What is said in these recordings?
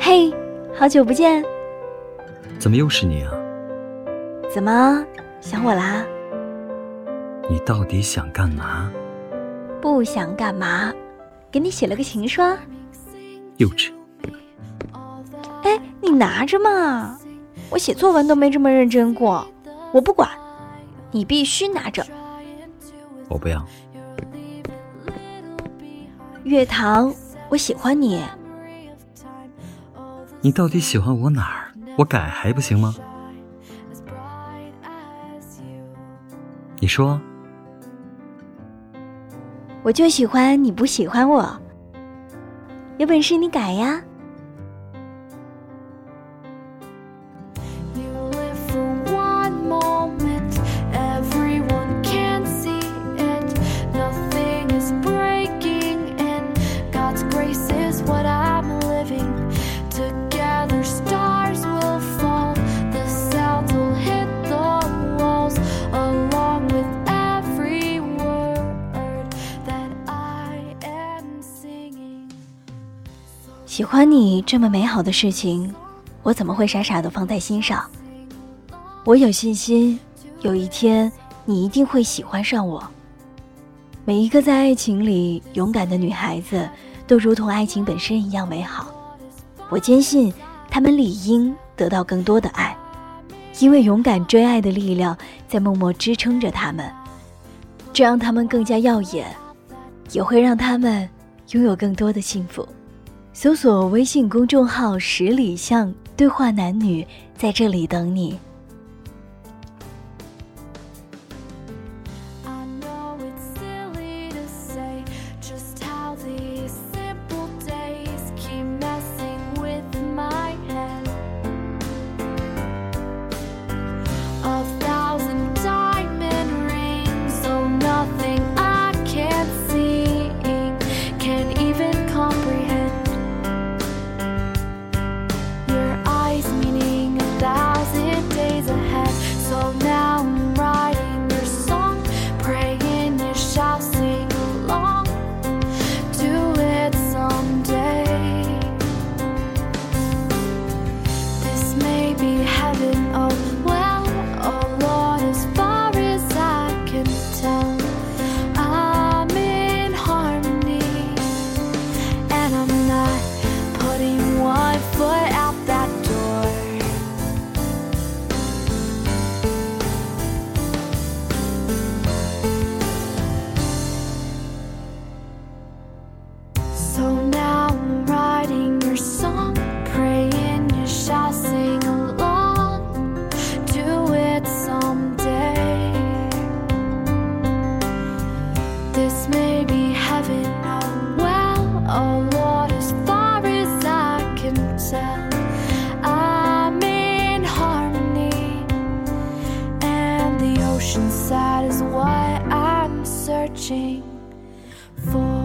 嘿，好久不见！怎么又是你啊？怎么想我啦？你到底想干嘛？不想干嘛？给你写了个情书。幼稚。哎，你拿着嘛！我写作文都没这么认真过。我不管，你必须拿着。我不要。月堂，我喜欢你。你到底喜欢我哪儿？我改还不行吗？你说，我就喜欢你不喜欢我。有本事你改呀！喜欢你这么美好的事情，我怎么会傻傻的放在心上？我有信心，有一天你一定会喜欢上我。每一个在爱情里勇敢的女孩子，都如同爱情本身一样美好。我坚信，她们理应得到更多的爱，因为勇敢追爱的力量在默默支撑着她们，这让她们更加耀眼，也会让她们拥有更多的幸福。搜索微信公众号“十里巷对话男女”，在这里等你。This may be heaven. Well, oh Lord, as far as I can tell, I'm in harmony, and the ocean side is what I'm searching for.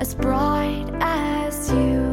as bright as you.